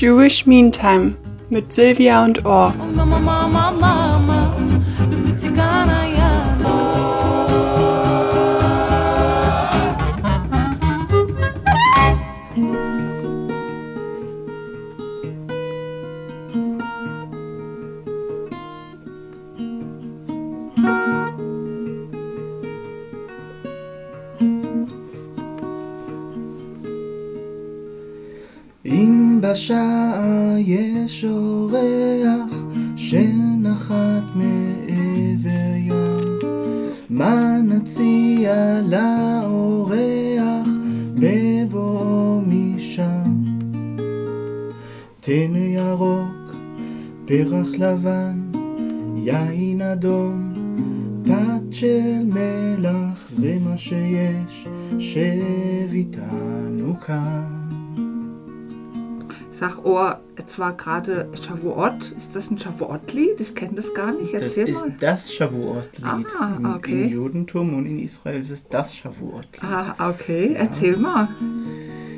Jewish Meantime mit Silvia und Or. אם בשעה יש אורח שנחת מעבר ים, מה נציע לאורח בבואו משם? טנא ירוק, פרח לבן, יין אדום, פת של מלח, זה מה שיש, שב איתנו כאן. Sag, oh, jetzt war gerade Shavuot. Ist das ein Shavuot-Lied? Ich kenne das gar nicht. Das Erzähl ist mal. das Shavuot-Lied. Ah, Im- okay. Im Judentum und in Israel ist es das Shavuot-Lied. Ah, okay. Erzähl mal.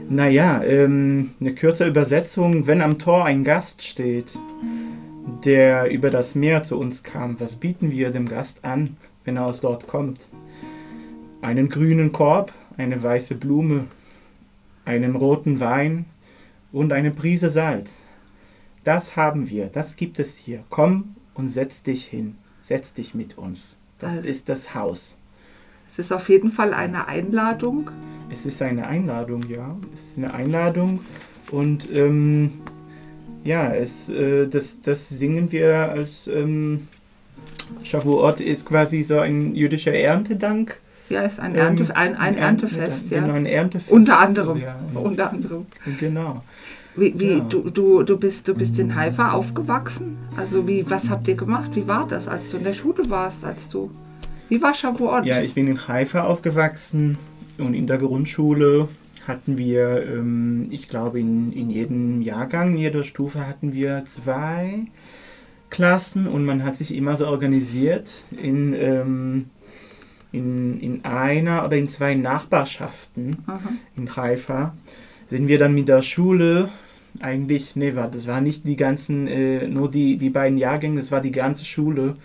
Naja, ähm, eine kurze Übersetzung. Wenn am Tor ein Gast steht, der über das Meer zu uns kam, was bieten wir dem Gast an, wenn er aus dort kommt? Einen grünen Korb, eine weiße Blume, einen roten Wein und eine Prise Salz. Das haben wir, das gibt es hier. Komm und setz dich hin, setz dich mit uns. Das Also- ist das Haus. Es ist auf jeden Fall eine Einladung. Es ist eine Einladung, ja. Es ist eine Einladung. Und ähm, ja, es, äh, das, das singen wir als ähm, Shavuot ist quasi so ein jüdischer Erntedank. Ja, ist ein, Ähm, Ernte, ein, ein Erntefest, Genau, ja. ein Erntefest. Unter anderem. Ja, Unter anderem. genau. Wie, wie Ja. du, du, du, bist, du bist in Haifa aufgewachsen? Also wie, was habt ihr gemacht? Wie war das, als du in der Schule warst, als du... Wie war Shavuot? Ja, ich bin in Haifa aufgewachsen und in der Grundschule hatten wir, ähm, ich glaube, in, in jedem Jahrgang, in jeder Stufe hatten wir zwei Klassen und man hat sich immer so organisiert in, ähm, in, in einer oder in zwei Nachbarschaften Aha. in Haifa. Sind wir dann mit der Schule eigentlich, nee, war, das war nicht die ganzen, äh, nur die, die beiden Jahrgänge, das war die ganze Schule.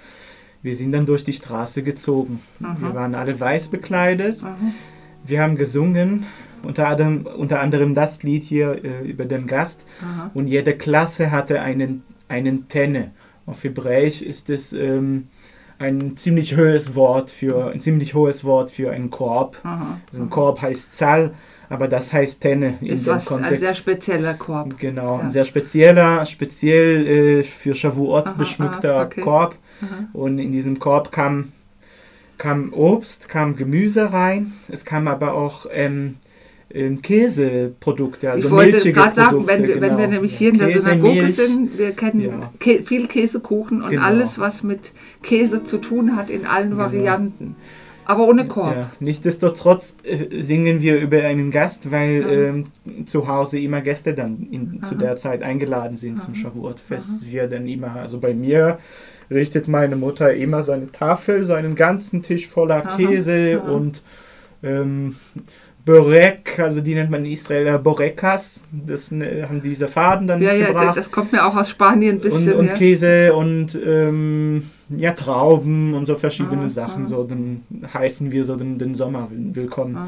Wir sind dann durch die Straße gezogen. Aha. Wir waren alle weiß bekleidet. Aha. Wir haben gesungen, unter anderem, unter anderem das Lied hier äh, über den Gast. Und jede Klasse hatte einen, einen Tenne. Auf Hebräisch ist es ähm, ein ziemlich hohes Wort für ein ziemlich hohes Wort für einen Korb. Aha. Also ein Korb heißt Zahl, aber das heißt Tenne in Ist dem was, ein Kontext. sehr spezieller Korb. Genau, Ja. ein sehr spezieller, speziell äh, für Shavuot Aha, beschmückter aha, okay. Korb. Und in diesem Korb kam, kam Obst, kam Gemüse rein. Es kam aber auch ähm, Käseprodukte, also ich wollte gerade sagen, wenn, wir- wenn wir genau. nämlich hier in der Käse, Synagoge Milch. sind, wir kennen Ja. Kä viel Käsekuchen und Genau. alles, was mit Käse zu tun hat, in allen Genau. Varianten. Aber ohne Korb. Ja. Nichtsdestotrotz äh, singen wir über einen Gast, weil ähm, zu Hause immer Gäste dann in, zu der Zeit eingeladen sind zum Aha. Shavuot-Fest. Wir dann immer, also bei mir richtet meine Mutter immer seine Tafel, seinen ganzen Tisch voller Aha. Käse Aha. und ähm, Borek, also die nennt man in Israel Borekas, das äh, haben diese Faden dann Ja, ja, das kommt mir auch aus Spanien ein bisschen. und, und ja. Käse und ähm, ja, Trauben und so verschiedene Ah, Sachen. ah. So, dann heißen wir so den, den Sommer will- willkommen. Aha.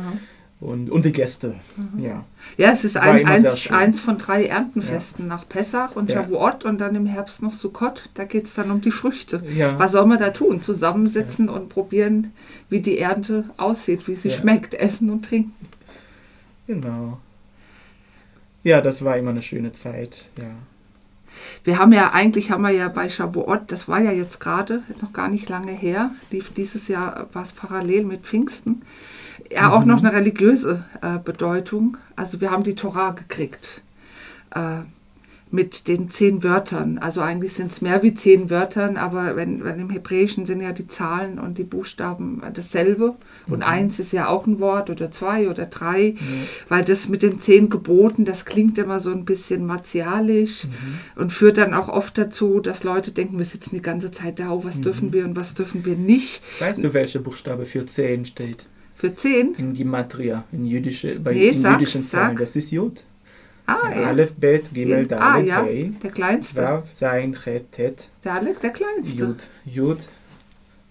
Und, und die Gäste. Ja. Ja, es ist ein, eins, eins von drei Erntenfesten nach Pessach und Ja. Shavuot und dann im Herbst noch Sukkot. Da geht es dann um die Früchte. ja. Was soll man da tun? Zusammensitzen und probieren, wie die Ernte aussieht, wie sie Ja. schmeckt, essen und trinken. Genau. Ja, das war immer eine schöne Zeit. Ja. Wir haben ja eigentlich, haben wir ja bei Shavuot, das war ja jetzt gerade noch gar nicht lange her, lief dieses Jahr war es parallel mit Pfingsten, ja auch noch eine religiöse äh, Bedeutung. Also wir haben die Torah gekriegt äh, mit den zehn Wörtern. Also eigentlich sind es mehr wie zehn Wörtern, aber wenn, wenn im Hebräischen sind ja die Zahlen und die Buchstaben dasselbe. Und eins ist ja auch ein Wort oder zwei oder drei, weil das mit den zehn Geboten, das klingt immer so ein bisschen martialisch und führt dann auch oft dazu, dass Leute denken, wir sitzen die ganze Zeit da, oh, was dürfen wir und was dürfen wir nicht. Weißt du, welcher Buchstabe für 10 steht? Für zehn? In Gematria, in, jüdische, bei, Nee, in sag, jüdischen Zahlen. sag. Das ist Jod. Ah, ja. Aleph, Bet, Gimel, Ja, ah, Dalet, ja, Hey, der kleinste. Vav, Sein, Chet, Tet, Der Alec, der kleinste. Jud. Jud,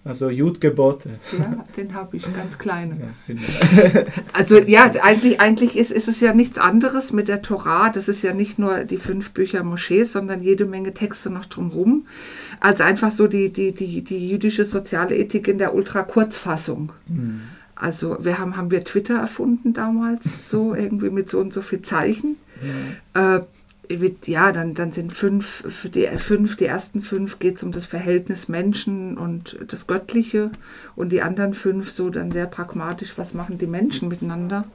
also Jud-Gebote. Ja, den habe ich, ganz kleine. Ganz genau. Also ja, eigentlich, eigentlich ist, ist es ja nichts anderes mit der Torah. Das ist ja nicht nur die fünf Bücher Moschees, sondern jede Menge Texte noch drumherum, als einfach so die, die, die, die jüdische soziale Ethik in der Ultra-Kurzfassung. Hm. Also wir haben, haben wir Twitter erfunden damals, so irgendwie mit so und so viel Zeichen. Äh, mit- ja, dann, dann sind fünf, für die fünf, die ersten fünf geht es um das Verhältnis Menschen und das Göttliche und die anderen fünf so dann sehr pragmatisch, was machen die Menschen miteinander.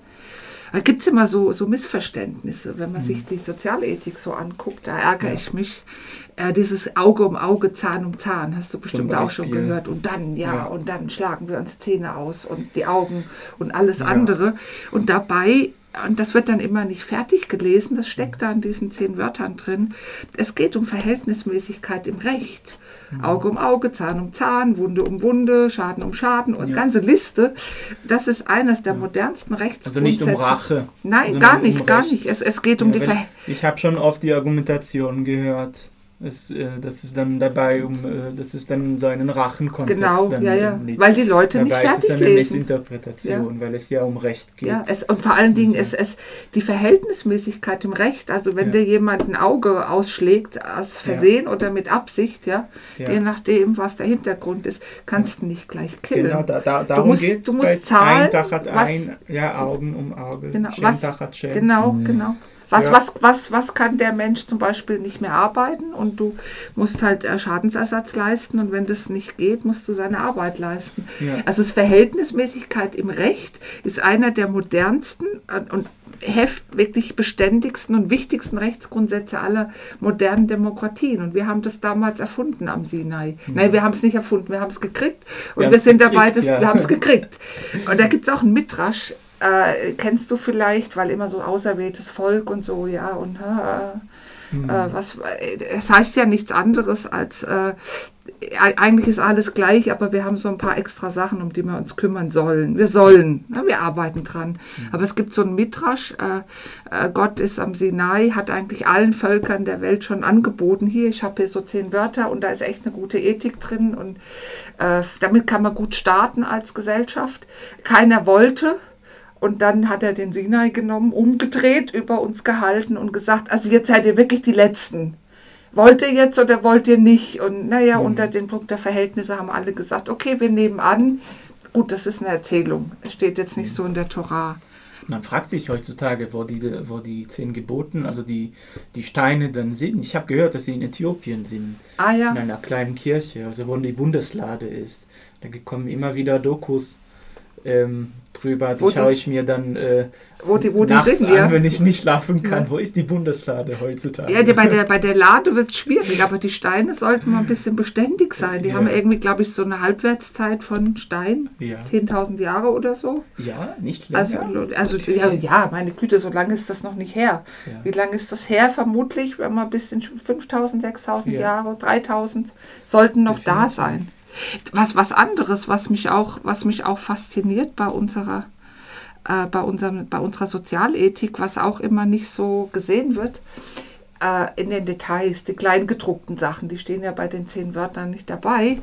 Da gibt es immer so, so Missverständnisse, wenn man sich die Sozialethik so anguckt, da ärgere Ja. ich mich. Äh, dieses Auge um Auge, Zahn um Zahn, hast du bestimmt auch schon gehört. Und dann, ja, Ja. und dann schlagen wir uns Zähne aus und die Augen und alles Ja. andere. Und dabei, und das wird dann immer nicht fertig gelesen, das steckt da in diesen zehn Wörtern drin, es geht um Verhältnismäßigkeit im Recht. Mhm. Auge um Auge, Zahn um Zahn, Wunde um Wunde, Schaden um Schaden und Ja. ganze Liste. Das ist eines der modernsten Also nicht um. Rache. Nein, gar um nicht, gar Recht. nicht. Es, es geht um Ja, die wenn- Ver Ich habe schon oft die Argumentation gehört. Es, äh, das ist dann dabei, um, äh, das ist dann so einen Rachenkontext. Genau, dann ja, ja. nicht. Weil die Leute nicht dabei ist es fertig eine lesen. Missinterpretation, weil es ja um Recht geht. Ja, es, und vor allen Dingen ist es die Verhältnismäßigkeit im Recht. Also wenn Ja. dir jemand ein Auge ausschlägt, aus Versehen oder mit Absicht, ja, Ja. je nachdem, was der Hintergrund ist, kannst du nicht gleich killen. Genau, da, da, darum musst- geht du es. musst bei zahlen, ein Tachat was- ein, ja, Augen um Auge. Genau, was- Tachat Shem. Genau, genau. Was, Ja. was, was, was kann der Mensch zum Beispiel nicht mehr arbeiten und du musst halt äh, Schadensersatz leisten und wenn das nicht geht, musst du seine Arbeit leisten. Ja. Also das Verhältnismäßigkeit im Recht ist einer der modernsten und heft wirklich beständigsten und wichtigsten Rechtsgrundsätze aller modernen Demokratien. Und wir haben das damals erfunden am Sinai. Nein, wir haben es nicht erfunden, wir haben es gekriegt. Und Wir wir, sind dabei, gekriegt, das, ja. wir haben es gekriegt. Und da gibt es auch einen Mitrasch, äh, kennst du vielleicht, weil immer so auserwähltes Volk und so, ja, und äh, Hm. äh, was, es heißt ja nichts anderes als, äh, eigentlich ist alles gleich, aber wir haben so ein paar extra Sachen, um die wir uns kümmern sollen. Wir sollen, ne, wir arbeiten dran. Aber es gibt so einen Mitrasch, äh, äh, Gott ist am Sinai, hat eigentlich allen Völkern der Welt schon angeboten, hier, ich habe hier so zehn Wörter und da ist echt eine gute Ethik drin und damit kann man gut starten als Gesellschaft. Keiner wollte, und dann hat er den Sinai genommen, umgedreht, über uns gehalten und gesagt, also jetzt seid ihr wirklich die Letzten. Wollt ihr jetzt oder wollt ihr nicht? Und naja, unter den Punkt der Verhältnisse haben alle gesagt, okay, wir nehmen an. Gut, das ist eine Erzählung. Es steht jetzt nicht so in der Torah. Man fragt sich heutzutage, wo die, wo die zehn Geboten, also die, die Steine dann sind. Ich habe gehört, dass sie in Äthiopien sind, Ah ja, in einer kleinen Kirche, also wo die Bundeslade ist. Da kommen immer wieder Dokus ähm, drüber, die schaue ich mir dann äh, wo die, wo die nachts sind, an, ja. wenn ich nicht schlafen kann. Ja. Wo ist die Bundeslade heutzutage? Ja, die, bei, der, bei der Lade wird es schwierig, aber die Steine sollten mal ein bisschen beständig sein. Die Ja. haben irgendwie, glaube ich, so eine Halbwertszeit von Stein, Ja. 10.000 Jahre oder so. ja, nicht länger. Also, also ja, ja, meine Güte, so lange ist das noch nicht her. Wie lange ist das her? Vermutlich, wenn man ein bisschen 5000, 6000 Ja. Jahre, 3000 sollten noch da Definitiv. sein. Was, was anderes, was mich auch, was mich auch fasziniert bei unserer, äh, bei, unserem, bei unserer Sozialethik, was auch immer nicht so gesehen wird, äh, in den Details, die kleinen gedruckten Sachen, die stehen ja bei den zehn Wörtern nicht dabei.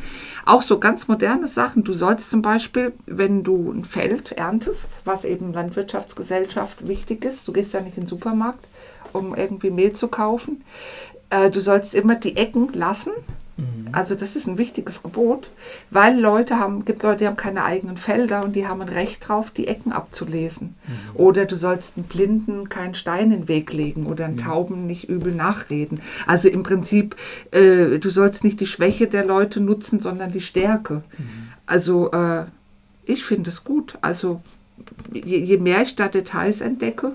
Auch so ganz moderne Sachen. Du sollst zum Beispiel, wenn du ein Feld erntest, was eben Landwirtschaftsgesellschaft wichtig ist, du gehst ja nicht in den Supermarkt, um irgendwie Mehl zu kaufen, äh, du sollst immer die Ecken lassen. Also das ist ein wichtiges Gebot, weil Leute haben, gibt Leute, die haben keine eigenen Felder und die haben ein Recht drauf, die Ecken abzulesen. Oder du sollst einen Blinden keinen Stein in den Weg legen oder einen Tauben nicht übel nachreden. Also im Prinzip, äh, du sollst nicht die Schwäche der Leute nutzen, sondern die Stärke. Also äh, ich finde es gut. Also je, je mehr ich da Details entdecke,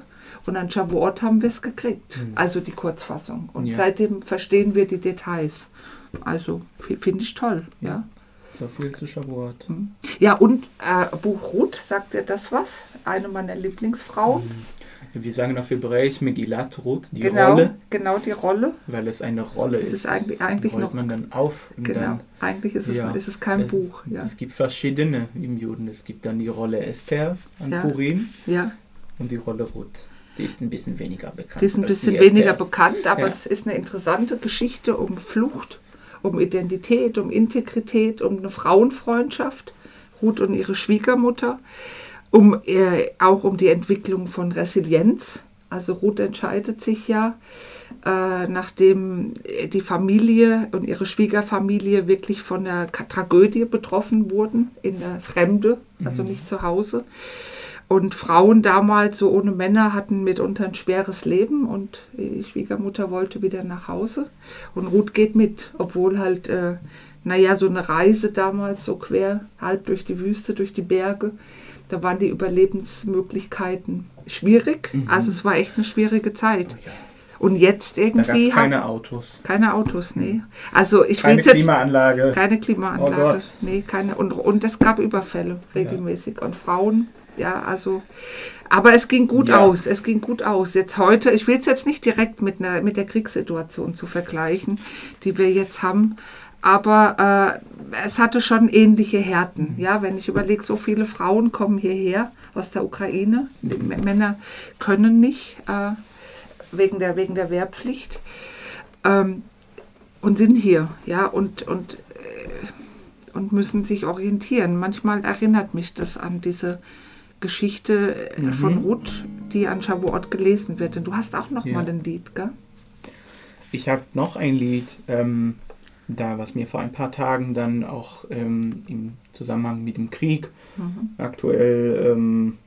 und an Shavuot haben wir es gekriegt, also die Kurzfassung. Und Ja. seitdem verstehen wir die Details. Also finde ich toll, ja. So viel zu Shavuot. Ja, und äh, Buch Ruth, sagt dir das was? Eine meiner Lieblingsfrauen. Wir sagen auf Hebräisch Megillat Ruth, die genau, Rolle, genau die Rolle. weil es eine Rolle Es ist. ist eigentlich, eigentlich rollt noch, man dann auf genau, dann eigentlich ist es, ja, ist es kein es, Buch. Ja, Es gibt verschiedene im Juden. Es gibt dann die Rolle Esther an Ja. Purim ja. und die Rolle Ruth. Die ist ein bisschen weniger bekannt. Die ist ein bisschen weniger bekannt, aber Ja. es ist eine interessante Geschichte um Flucht, um Identität, um Integrität, um eine Frauenfreundschaft, Ruth und ihre Schwiegermutter, um äh, auch um die Entwicklung von Resilienz. Also Ruth entscheidet sich ja, äh, nachdem die Familie und ihre Schwiegerfamilie wirklich von der Tragödie betroffen wurden, in der Fremde, also nicht zu Hause. Und Frauen damals, so ohne Männer, hatten mitunter ein schweres Leben und die Schwiegermutter wollte wieder nach Hause. Und Ruth geht mit, obwohl halt, äh, naja, so eine Reise damals so quer, halb durch die Wüste, durch die Berge, da waren die Überlebensmöglichkeiten schwierig. Also es war echt eine schwierige Zeit. Und jetzt Da irgendwie haben- keine Autos. keine Autos, nee. Also ich will Keine jetzt Klimaanlage. keine Klimaanlage. Oh Gott. Nee, keine. Und, und es gab Überfälle regelmäßig. Und Frauen, ja, also. Aber es ging gut Ja. aus. Es ging gut aus. Jetzt heute, ich will es jetzt nicht direkt mit, einer, mit der Kriegssituation zu vergleichen, die wir jetzt haben. Aber äh, es hatte schon ähnliche Härten. Ja, wenn ich überlege, so viele Frauen kommen hierher aus der Ukraine. Die Männer können nicht äh, wegen, der, wegen der Wehrpflicht. Ähm, und sind hier, ja, und, und, äh, und müssen sich orientieren. Manchmal erinnert mich das an diese Geschichte äh, von Ruth, die an Shavuot gelesen wird. Und du hast auch noch Ja. mal ein Lied, gell? Ich habe noch ein Lied, ähm, da was mir vor ein paar Tagen dann auch ähm, im Zusammenhang mit dem Krieg Mhm. aktuell ähm,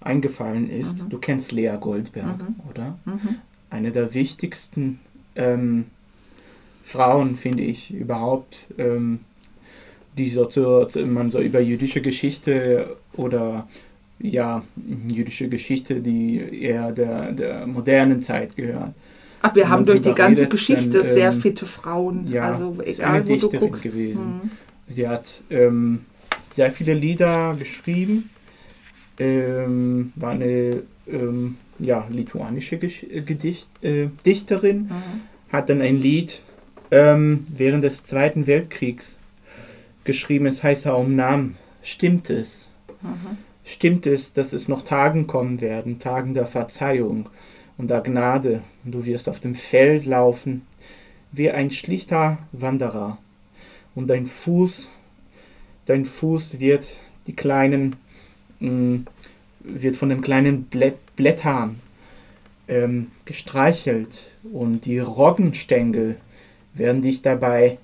eingefallen ist. Du kennst Lea Goldberg, oder? Mhm. Eine der wichtigsten ähm, Frauen, finde ich, überhaupt, ähm, die so, zu, man so über jüdische Geschichte oder ja, jüdische Geschichte, die eher der, der modernen Zeit gehört. Ach, wir Wenn haben durch die ganze redet, Geschichte dann, sehr ähm, fitte Frauen. ja, also ist egal, eine wo du guckst. gewesen. Mhm. Sie hat ähm, sehr viele Lieder geschrieben, ähm, war eine ähm, ja, lituanische Gesch äh, Gedicht, äh, Dichterin, Mhm. hat dann ein Lied ähm, während des Zweiten Weltkriegs geschrieben, es heißt Aum Nam. Stimmt es? Mhm. Stimmt es, dass es noch Tagen kommen werden, Tagen der Verzeihung und der Gnade, und du wirst auf dem Feld laufen, wie ein schlichter Wanderer, und dein Fuß, dein Fuß wird die kleinen, mh, wird von den kleinen Blä Blättern ähm, gestreichelt. Und die Roggenstängel werden dich dabei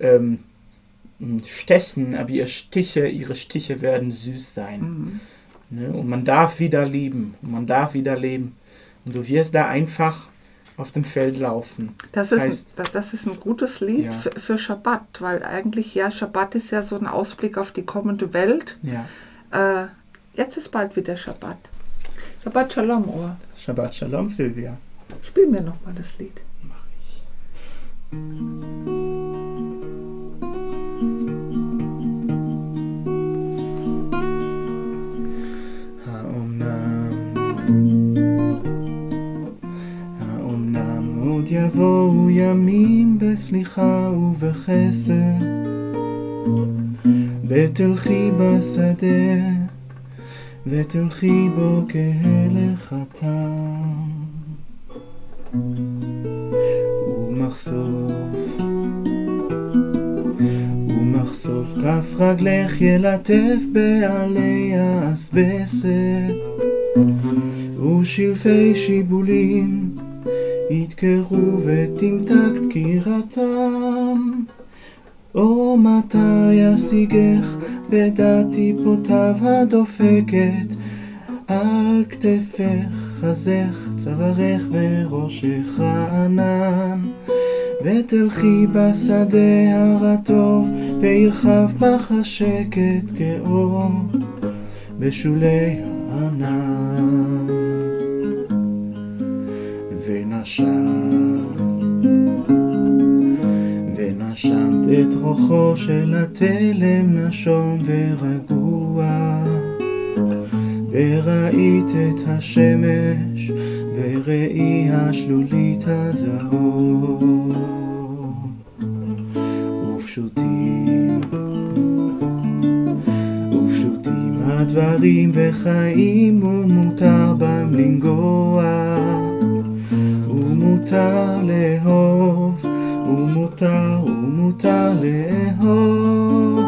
ähm, stechen, aber ihre Stiche, ihre Stiche werden süß sein. Mhm. Ne? Und man darf wieder lieben. Und man darf wieder leben. Und du wirst da einfach auf dem Feld laufen. Das, ist, Heißt- ein, das, ist ein gutes Lied Ja. für, für Schabbat, weil eigentlich, ja, Schabbat ist ja so ein Ausblick auf die kommende Welt. Ja. Äh, jetzt ist bald wieder Schabbat. Shabbat Shalom, Ohr. Shabbat Shalom, Silvia. Spiel mir noch mal das Lied. Mach ich. יבואו ימים בסליחה ובחסד, ותלכי בשדה, ותלכי בו כהלך התם. ומחשוף, ומחשוף כף רגלך ילטף בעלי האסבסת, ושלפי שיבולים ידקרו ותמתק דקירתם. או מתי ישיגך בדעת טיפותיו הדופקת על כתפך, חזך, צווארך וראשך רענן. ותלכי בשדה הרטוב, וירחב בך השקט כאור בשולי הענן. ונשם, ונשמת את רוחו של התלם נשום ורגוע. וראית את השמש בראי השלולית הזהוב. ופשוטים, ופשוטים דברים וחיים ומותר בם לנגוע ומותר לאהוב ומותר ומותר לאהוב.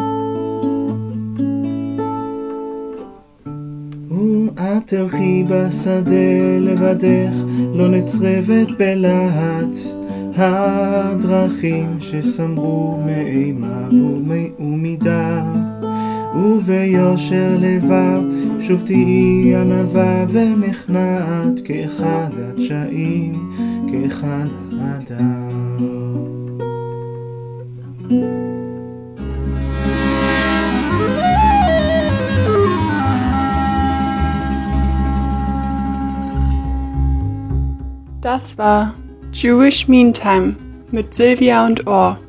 ואת תלכי בשדה לבדך לא נצרבת בלהט. הדרכים שסמרו מאימה ומדם. וביושר לבב שוב תהיי ענווה ונכנעת כאחד הדשאים, כאחד האדם. Das war Jewish Meantime mit Silvia und Orr. Oh no, Mama,